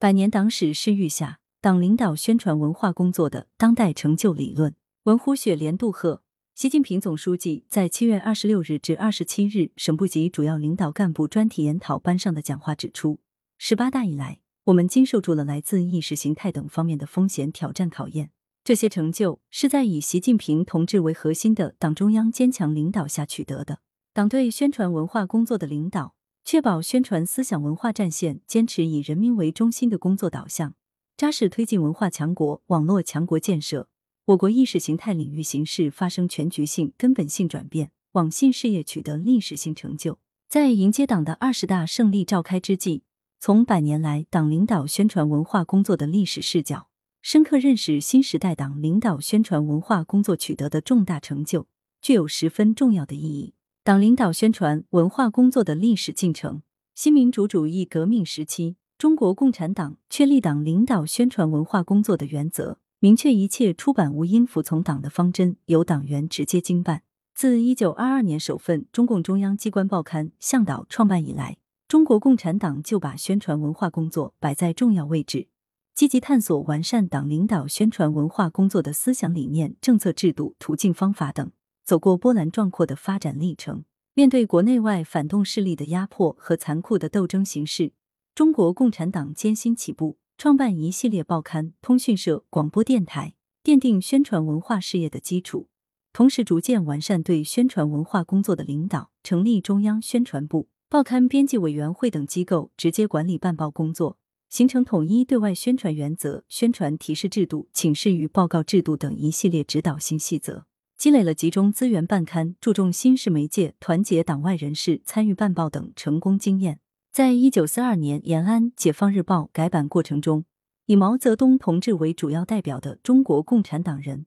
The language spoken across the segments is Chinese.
百年党史施育下，党领导宣传文化工作的当代成就理论。文虎雪莲杜鹤，习近平总书记在七月二十六日至二十七日省部级主要领导干部专题研讨班上的讲话指出，十八大以来，我们经受住了来自意识形态等方面的风险挑战考验。这些成就是在以习近平同志为核心的党中央坚强领导下取得的。党对宣传文化工作的领导，确保宣传思想文化战线坚持以人民为中心的工作导向，扎实推进文化强国、网络强国建设。我国意识形态领域形势发生全局性、根本性转变，网信事业取得历史性成就。在迎接党的二十大胜利召开之际，从百年来党领导宣传文化工作的历史视角。深刻认识新时代党领导宣传文化工作取得的重大成就，具有十分重要的意义。党领导宣传文化工作的历史进程：新民主主义革命时期，中国共产党确立党领导宣传文化工作的原则，明确一切出版物应服从党的方针，由党员直接经办。自一九二二年首份中共中央机关报刊《向导》创办以来，中国共产党就把宣传文化工作摆在重要位置。积极探索完善党领导宣传文化工作的思想理念、政策制度、途径方法等，走过波澜壮阔的发展历程。面对国内外反动势力的压迫和残酷的斗争形势，中国共产党艰辛起步，创办一系列报刊、通讯社、广播电台，奠定宣传文化事业的基础。同时，逐渐完善对宣传文化工作的领导，成立中央宣传部、报刊编辑委员会等机构，直接管理办报工作。形成统一对外宣传原则、宣传提示制度、请示与报告制度等一系列指导性细则，积累了集中资源办刊、注重新式媒介、团结党外人士参与办报等成功经验。在一九四二年延安《解放日报》改版过程中，以毛泽东同志为主要代表的中国共产党人，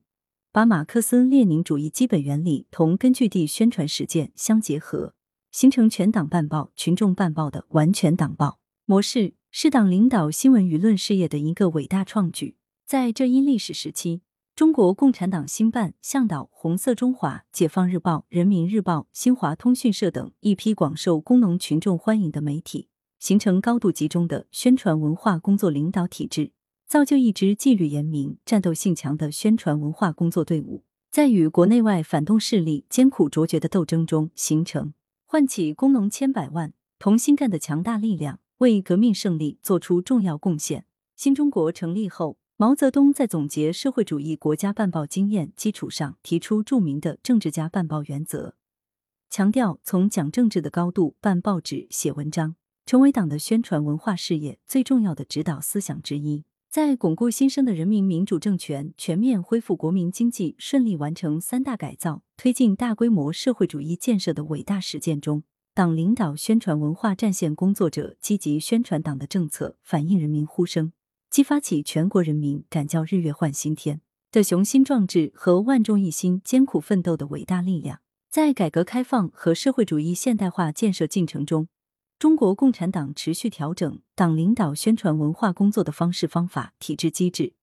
把马克思列宁主义基本原理同根据地宣传实践相结合，形成全党办报、群众办报的完全党报模式。是党领导新闻舆论事业的一个伟大创举。在这一历史时期，中国共产党新办、向导、红色中华、解放日报、人民日报、新华通讯社等一批广受工农群众欢迎的媒体，形成高度集中的宣传文化工作领导体制，造就一支纪律严明、战斗性强的宣传文化工作队伍，在与国内外反动势力艰苦卓绝的斗争中形成，唤起工农千百万同心干的强大力量。为革命胜利做出重要贡献。新中国成立后，毛泽东在总结社会主义国家办报经验基础上，提出著名的政治家办报原则，强调从讲政治的高度办报纸、写文章，成为党的宣传文化事业最重要的指导思想之一。在巩固新生的人民民主政权、全面恢复国民经济、顺利完成三大改造、推进大规模社会主义建设的伟大实践中。党领导宣传文化战线工作者积极宣传党的政策，反映人民呼声，激发起全国人民敢叫日月换新天的雄心壮志和万众一心艰苦奋斗的伟大力量。在改革开放和社会主义现代化建设进程中，中国共产党持续调整党领导宣传文化工作的方式方法、体制机制，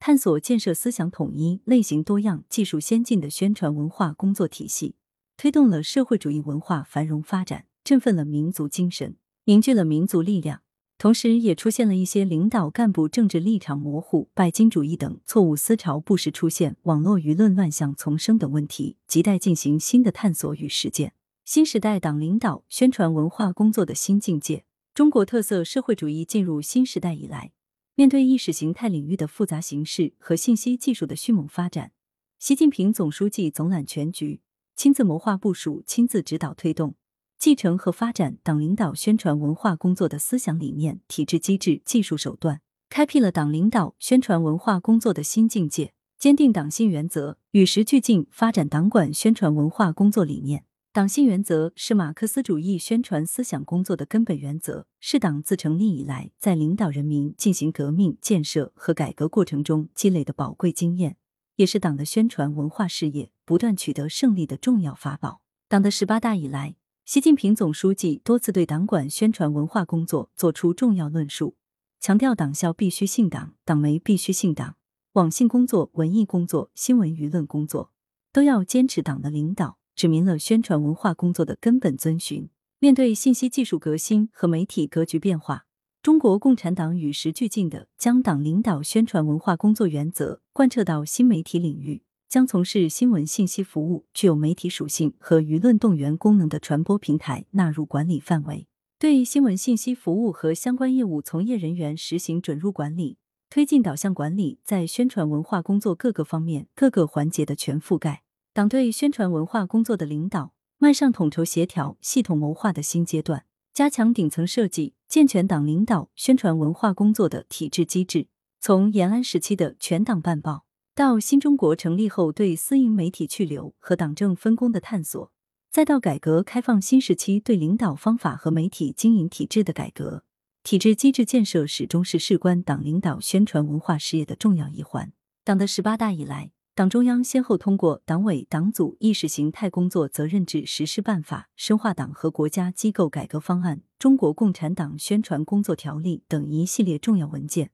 探索建设思想统一、类型多样、技术先进的宣传文化工作体系。推动了社会主义文化繁荣发展，振奋了民族精神，凝聚了民族力量。同时，也出现了一些领导干部政治立场模糊、拜金主义等错误思潮不时出现、网络舆论乱象丛生等问题，亟待进行新的探索与实践。新时代党领导宣传文化工作的新境界，中国特色社会主义进入新时代以来，面对意识形态领域的复杂形势和信息技术的迅猛发展，习近平总书记总揽全局。亲自谋划部署，亲自指导推动，继承和发展党领导宣传文化工作的思想理念、体制机制、技术手段，开辟了党领导宣传文化工作的新境界。坚定党性原则，与时俱进发展党管宣传文化工作理念。党性原则是马克思主义宣传思想工作的根本原则，是党自成立以来在领导人民进行革命建设和改革过程中积累的宝贵经验。也是党的宣传文化事业不断取得胜利的重要法宝。党的十八大以来，习近平总书记多次对党管宣传文化工作作出重要论述，强调党校必须信党，党媒必须信党，网信工作、文艺工作、新闻舆论工作都要坚持党的领导，指明了宣传文化工作的根本遵循。面对信息技术革新和媒体格局变化，中国共产党与时俱进的将党领导宣传文化工作原则贯彻到新媒体领域，将从事新闻信息服务具有媒体属性和舆论动员功能的传播平台纳入管理范围，对新闻信息服务和相关业务从业人员实行准入管理，推进导向管理在宣传文化工作各个方面、各个环节的全覆盖。党对宣传文化工作的领导。迈上统筹协调、系统谋划的新阶段，加强顶层设计，健全党领导宣传文化工作的体制机制。从延安时期的全党办报，到新中国成立后对私营媒体去留和党政分工的探索，再到改革开放新时期对领导方法和媒体经营体制的改革，体制机制建设始终是事关党领导宣传文化事业的重要一环。党的十八大以来。党中央先后通过《党委党组意识形态工作责任制实施办法》《深化党和国家机构改革方案》《中国共产党宣传工作条例》等一系列重要文件，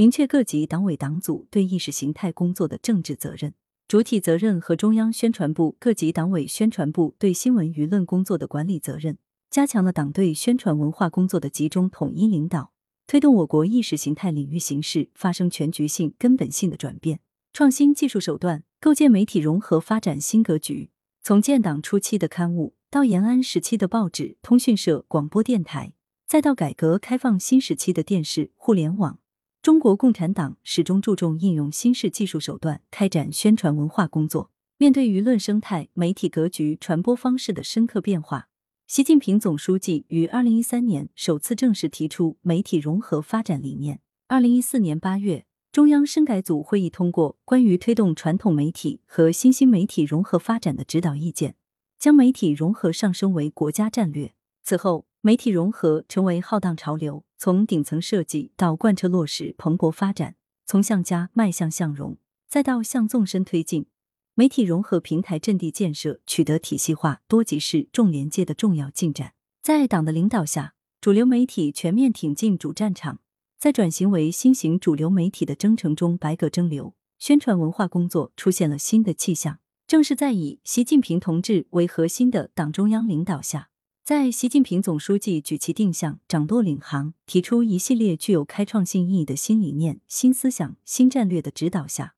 明确各级党委党组对意识形态工作的政治责任、主体责任和中央宣传部、各级党委宣传部对新闻舆论工作的管理责任，加强了党对宣传文化工作的集中统一领导，推动我国意识形态领域形势发生全局性、根本性的转变。创新技术手段，构建媒体融合发展新格局。从建党初期的刊物，到延安时期的报纸、通讯社、广播电台，再到改革开放新时期的电视、互联网，中国共产党始终注重应用新式技术手段开展宣传文化工作。面对舆论生态、媒体格局、传播方式的深刻变化，习近平总书记于二零一三年首次正式提出媒体融合发展理念。二零一四年八月。中央深改组会议通过关于推动传统媒体和新兴媒体融合发展的指导意见，将媒体融合上升为国家战略。此后，媒体融合成为浩荡潮流，从顶层设计到贯彻落实蓬勃发展，从向家迈向向融，再到向纵深推进，媒体融合平台阵地建设取得体系化、多级式、重连接的重要进展。在党的领导下，主流媒体全面挺进主战场。在转型为新型主流媒体的征程中，百舸争流，宣传文化工作出现了新的气象。正是在以习近平同志为核心的党中央领导下，在习近平总书记举旗定向、掌舵领航，提出一系列具有开创性意义的新理念、新思想、新战略的指导下，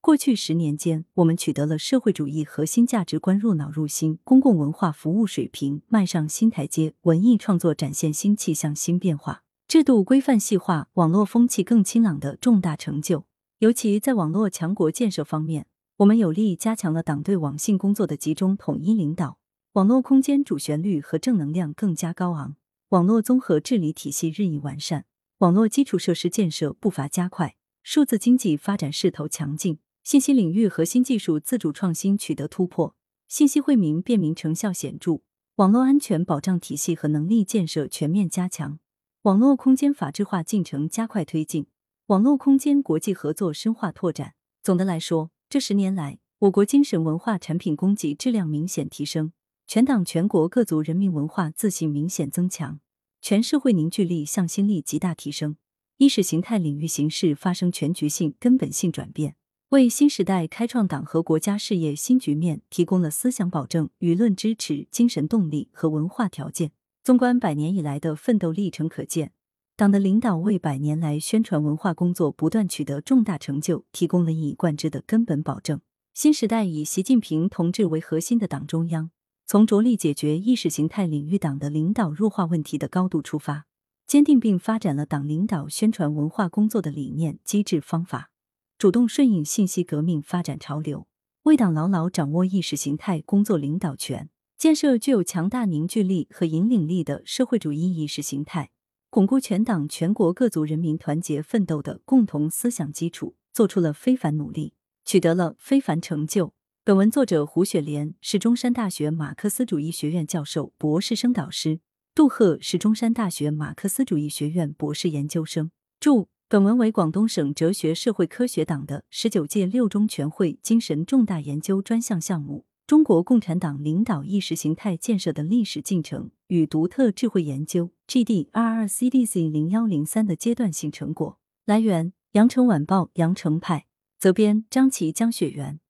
过去十年间，我们取得了社会主义核心价值观入脑入心，公共文化服务水平迈上新台阶，文艺创作展现新气象、新变化。制度规范细化，网络风气更清朗的重大成就。尤其在网络强国建设方面，我们有力加强了党对网信工作的集中统一领导，网络空间主旋律和正能量更加高昂，网络综合治理体系日益完善，网络基础设施建设步伐加快，数字经济发展势头强劲，信息领域核心技术自主创新取得突破，信息惠民便民成效显著，网络安全保障体系和能力建设全面加强。网络空间法治化进程加快推进，网络空间国际合作深化拓展。总的来说，这十年来，我国精神文化产品供给质量明显提升，全党全国各族人民文化自信明显增强，全社会凝聚力、向心力极大提升，意识形态领域形势发生全局性、根本性转变，为新时代开创党和国家事业新局面提供了思想保证、舆论支持、精神动力和文化条件。纵观百年以来的奋斗历程，可见党的领导为百年来宣传文化工作不断取得重大成就提供了一以贯之的根本保证。新时代以习近平同志为核心的党中央，从着力解决意识形态领域党的领导弱化问题的高度出发，坚定并发展了党领导宣传文化工作的理念、机制、方法，主动顺应信息革命发展潮流，为党牢牢掌握意识形态工作领导权。建设具有强大凝聚力和引领力的社会主义意识形态，巩固全党全国各族人民团结奋斗的共同思想基础，做出了非凡努力，取得了非凡成就。本文作者胡雪莲是中山大学马克思主义学院教授、博士生导师，杜鹤是中山大学马克思主义学院博士研究生。注：本文为广东省哲学社会科学党的十九届六中全会精神重大研究专项项目。中国共产党领导意识形态建设的历史进程与独特智慧研究 ”（G D R R C D C 零幺零三）的阶段性成果。来源：羊城晚报羊城派，责编：张琪、江雪源。